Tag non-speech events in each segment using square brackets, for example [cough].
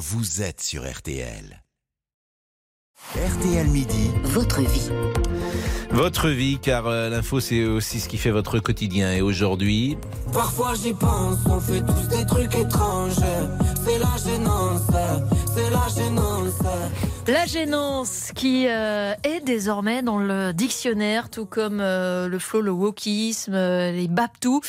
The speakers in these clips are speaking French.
vous êtes sur RTL. RTL Midi, Votre vie. Votre vie, car euh, l'info c'est aussi ce qui fait votre quotidien. Et aujourd'hui, Parfois j'y pense, on fait tous des trucs étranges. C'est la gênance, c'est la gênance. La gênance qui euh, est désormais dans le dictionnaire, tout comme euh, le flow, le wokisme, euh, les babtou.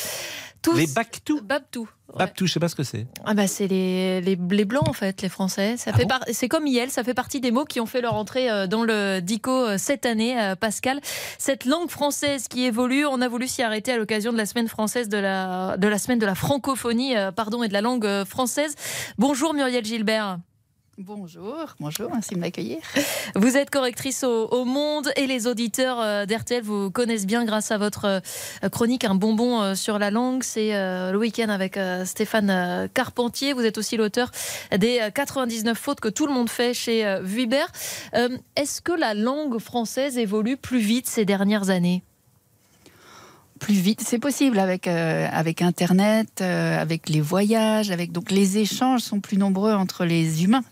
Tous... les Bactou. Babtou. ouais. Bactou, je sais pas ce que c'est. Ah bah c'est les, les, les blancs en fait, les Français. Ça Ah fait bon par- c'est comme Yel, ça fait partie des mots qui ont fait leur entrée euh, dans le dico euh, cette année, euh, Pascal. Cette langue française qui évolue, on a voulu s'y arrêter à l'occasion de la semaine française de la de la semaine de la francophonie, pardon, et de la langue française. Bonjour Muriel Gilbert. Bonjour, bonjour, merci de m'accueillir. Vous êtes correctrice au, au Monde et les auditeurs euh, d'RTL vous connaissent bien grâce à votre euh, chronique Un bonbon euh, sur la langue. C'est le week-end avec Stéphane Carpentier. Vous êtes aussi l'auteur des euh, 99 fautes que tout le monde fait chez Vuibert. Est-ce que la langue française évolue plus vite ces dernières années? C'est possible avec, euh, avec Internet, euh, avec les voyages, avec donc les échanges sont plus nombreux entre les humains.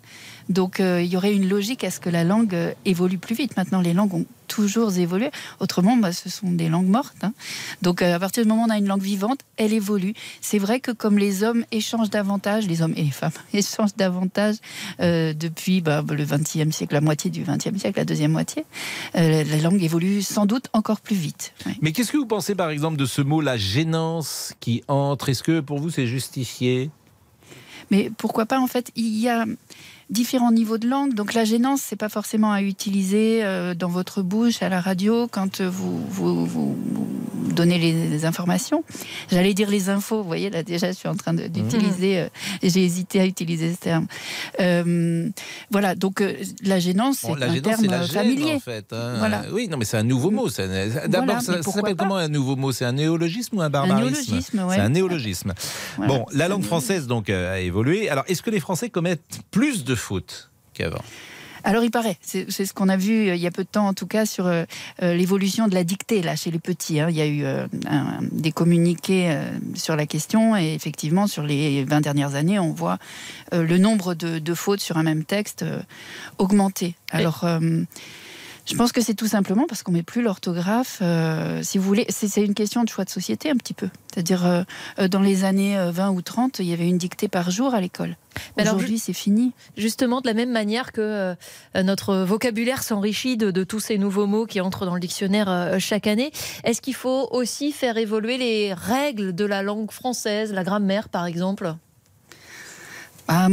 Donc euh, il y aurait une logique à ce que la langue euh, évolue plus vite. Maintenant, les langues ont toujours évolué. Autrement, bah, ce sont des langues mortes. hein. Donc euh, à partir du moment où on a une langue vivante, elle évolue. C'est vrai que comme les hommes échangent davantage, les hommes et les femmes [laughs] échangent davantage depuis bah, le XXe siècle, la moitié du XXe siècle, la deuxième moitié, la langue évolue sans doute encore plus vite. Mais qu'est-ce que vous pensez par exemple de ce mot, la gênance qui entre? Est-ce que pour vous c'est justifié? Mais pourquoi pas En fait, il y a différents niveaux de langue. Donc la gênance, c'est pas forcément à utiliser euh, dans votre bouche, à la radio, quand euh, vous, vous, vous- vous donnez les, les informations. J'allais dire les infos. Vous voyez, là déjà, je suis en train de- d'utiliser. euh, J'ai hésité à utiliser ce terme. Euh, voilà. Donc euh, la gênance, c'est Bon, un gênance, terme la gêne familier. en fait. hein. Voilà. Oui, non, mais c'est un nouveau mot. D'abord, Voilà, ça, s'appelle comment un nouveau mot? C'est un néologisme ou un barbarisme? néologisme, ouais. C'est un néologisme. Voilà. Bon, la langue Un française donc a évolué. Alors, est-ce que les Français commettent plus de qu'avant Alors il paraît, c'est c'est ce qu'on a vu euh, il y a peu de temps en tout cas sur euh, euh, l'évolution de la dictée là chez les petits. hein. Il y a eu euh, un- des communiqués euh, sur la question et effectivement sur les 20 dernières années on voit euh, le nombre de, de fautes sur un même texte euh, augmenter. Alors euh, je pense que c'est tout simplement parce qu'on met plus l'orthographe. euh, si vous voulez, c'est c'est une question de choix de société un petit peu. C'est-à-dire euh, dans les années euh, 20 ou 30, il y avait une dictée par jour à l'école. Mais alors, Aujourd'hui, c'est fini. Justement, de la même manière que euh, notre vocabulaire s'enrichit de, de tous ces nouveaux mots qui entrent dans le dictionnaire euh, chaque année, est-ce qu'il faut aussi faire évoluer les règles de la langue française, la grammaire par exemple? Ah,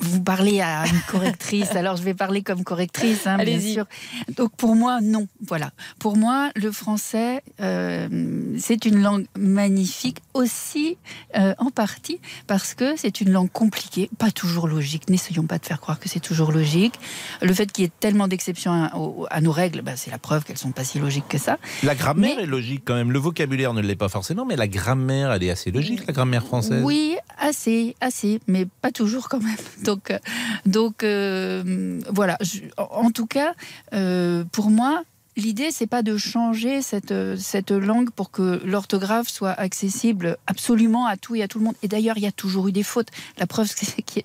vous parlez à une correctrice, [laughs] alors je vais parler comme correctrice, hein, bien Allez-y. sûr. Donc pour moi, non. Voilà. Pour moi, le français, euh, c'est une langue magnifique aussi, euh, en partie, parce que c'est une langue compliquée, pas toujours logique. N'essayons pas de faire croire que c'est toujours logique. Le fait qu'il y ait tellement d'exceptions à, nos règles, bah, c'est la preuve qu'elles sont pas si logiques que ça. La grammaire Mais- est logique quand même. Le vocabulaire ne l'est pas forcément, mais la grammaire, elle est assez logique, la grammaire française. Oui, assez, assez, mais pas toujours quand même. [laughs] Donc, euh, euh, voilà. En tout cas, euh, pour moi, l'idée c'est pas de changer cette euh, cette langue pour que l'orthographe soit accessible absolument à tout et à tout le monde. Et d'ailleurs, il y a toujours eu des fautes. La preuve, [laughs] c'est que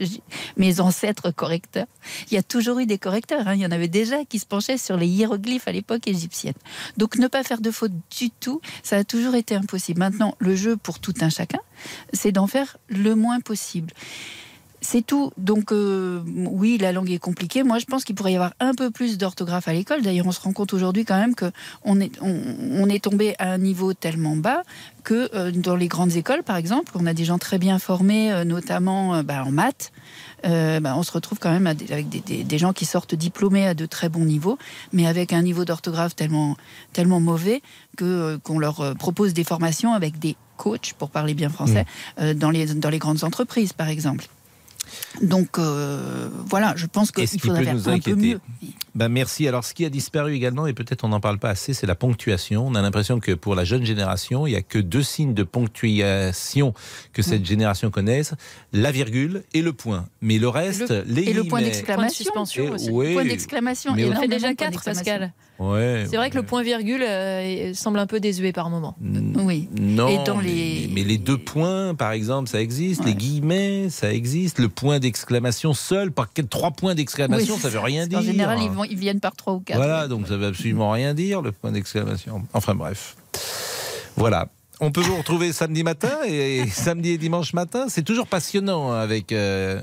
mes ancêtres correcteurs, il y a toujours eu des correcteurs. hein. Il y en avait déjà qui se penchaient sur les hiéroglyphes à l'époque égyptienne. Donc, ne pas faire de fautes du tout, ça a toujours été impossible. Maintenant, le jeu pour tout un chacun, c'est d'en faire le moins possible. C'est tout. Donc euh, oui, la langue est compliquée. Moi, je pense qu'il pourrait y avoir un peu plus d'orthographe à l'école. D'ailleurs, on se rend compte aujourd'hui quand même que on est, on, on est tombé à un niveau tellement bas que euh, dans les grandes écoles, par exemple, on a des gens très bien formés, euh, notamment euh, bah, en maths. Euh, bah, on se retrouve quand même avec des, des- des gens qui sortent diplômés à de très bons niveaux, mais avec un niveau d'orthographe tellement, tellement mauvais que euh, qu'on leur propose des formations avec des coachs, pour parler bien français, euh, dans, les, dans les grandes entreprises, par exemple. Donc euh, voilà, je pense qu'il qui faudrait peut faire nous un peu inquiéter. mieux. Ben merci. Alors, ce qui a disparu également, et peut-être on n'en parle pas assez, c'est la ponctuation. On a l'impression que pour la jeune génération, il n'y a que deux signes de ponctuation que cette génération connaisse la virgule et le point. Mais le reste, les Et le point d'exclamation. suspension Et- aussi. oui. Point d'exclamation. Il en fait déjà quatre. Pascal. Ouais, C'est vrai que le point virgule euh, semble un peu désuet par moment. N- Oui. Non, Et dans mais- les- mais, les deux points, par exemple, ça existe. Les guillemets, ça existe. Le point d'exclamation seul, par trois points d'exclamation, Oui, ça veut rien En dire. général, ils, vont- ils viennent par trois ou quatre. Voilà, donc ça veut absolument rien dire, le point d'exclamation. Enfin bref. Voilà. On peut vous retrouver samedi matin et samedi et dimanche matin. C'est toujours passionnant avec. euh,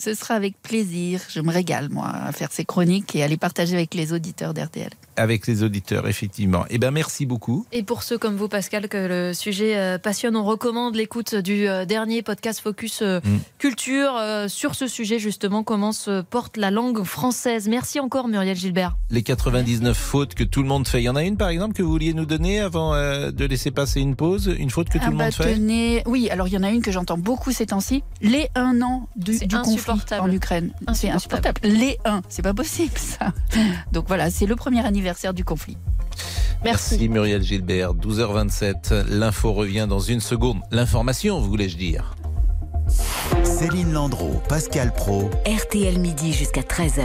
Ce sera avec plaisir. Je me régale, moi, à faire ces chroniques et à les partager avec les auditeurs d'RTL. avec les auditeurs, effectivement. Eh bien, merci beaucoup. Et pour ceux comme vous, Pascal, que le sujet euh, passionne, on recommande l'écoute du euh, dernier podcast Focus euh, Mm. Culture sur ce sujet, justement, comment se porte la langue française. Merci encore, Muriel Gilbert. Les 99 fautes que tout le monde fait. Il y en a une, par exemple, que vous vouliez nous donner avant euh, de laisser passer une pause? Une faute que tout Ah le bah, monde fait? tenez- Oui, alors il y en a une que j'entends beaucoup ces temps-ci. Les un an du conflit insupportable. en Ukraine. C'est Insupportable. Les un, c'est pas possible ça. [laughs] Donc voilà, c'est le premier anniversaire du conflit. Merci. Muriel Gilbert, 12h27. L'info revient dans une seconde. L'information, voulais-je dire. Céline Landreau, Pascal Pro. RTL midi jusqu'à 13h.